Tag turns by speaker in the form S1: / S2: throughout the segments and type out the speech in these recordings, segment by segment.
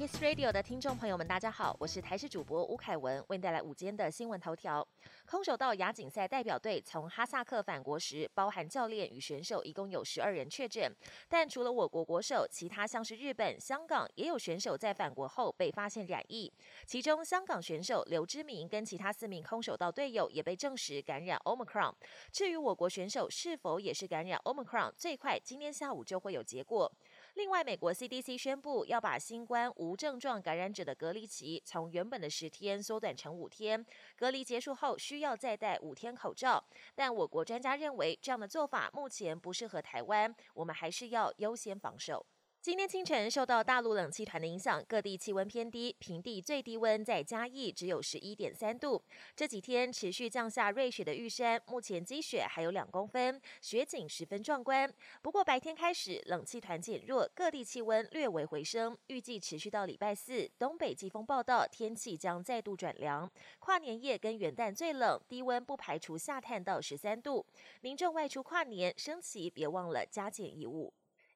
S1: Kiss Radio 的听众朋友们，大家好，我是台视主播吴凯文，为您带来午间的新闻头条。空手道亚锦赛代表队从哈萨克返国时，包含教练与选手，一共有十二人确诊。但除了我国国手，其他像是日本、香港，也有选手在返国后被发现染疫。其中，香港选手刘之明跟其他四名空手道队友也被证实感染 Omicron。至于我国选手是否也是感染 Omicron，最快今天下午就会有结果。另外，美国 CDC 宣布要把新冠无症状感染者的隔离期从原本的十天缩短成五天，隔离结束后需要再戴五天口罩。但我国专家认为，这样的做法目前不适合台湾，我们还是要优先防守。今天清晨受到大陆冷气团的影响，各地气温偏低，平地最低温在嘉义只有十一点三度。这几天持续降下瑞雪的玉山，目前积雪还有两公分，雪景十分壮观。不过白天开始冷气团减弱，各地气温略微回升，预计持续到礼拜四。东北季风报道，天气将再度转凉。跨年夜跟元旦最冷，低温不排除下探到十三度。民众外出跨年升旗，别忘了加减衣物。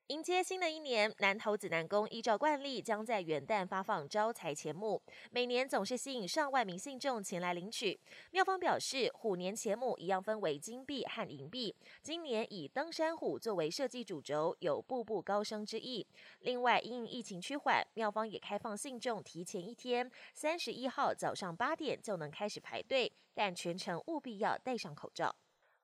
S1: 迎接新的一年，南投子南宫依照惯例，将在元旦发放招财钱母，每年总是吸引上万名信众前来领取。庙方表示，虎年钱母一样分为金币和银币，今年以登山虎作为设计主轴，有步步高升之意。另外，因疫情趋缓，庙方也开放信众提前一天，三十一号早上八点就能开始排队，但全程务必要戴上口罩。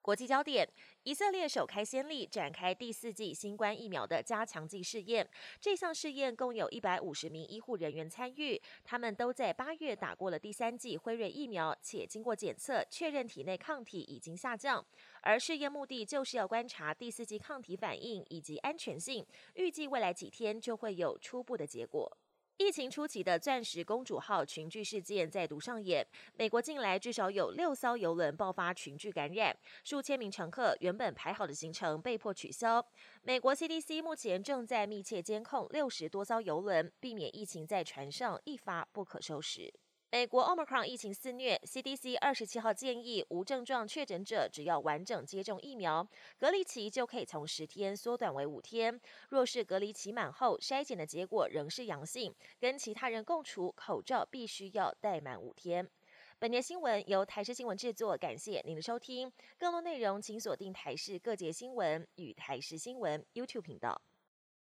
S1: 国际焦点：以色列首开先例，展开第四季新冠疫苗的加强剂试验。这项试验共有一百五十名医护人员参与，他们都在八月打过了第三剂辉瑞疫苗，且经过检测确认体内抗体已经下降。而试验目的就是要观察第四季抗体反应以及安全性，预计未来几天就会有初步的结果。疫情初期的“钻石公主号”群聚事件再度上演。美国近来至少有六艘游轮爆发群聚感染，数千名乘客原本排好的行程被迫取消。美国 CDC 目前正在密切监控六十多艘游轮，避免疫情在船上一发不可收拾。美国 Omicron 疫情肆虐，CDC 二十七号建议无症状确诊者只要完整接种疫苗，隔离期就可以从十天缩短为五天。若是隔离期满后筛检的结果仍是阳性，跟其他人共处，口罩必须要戴满五天。本节新闻由台视新闻制作，感谢您的收听。更多内容请锁定台视各节新闻与台视新闻 YouTube 频道。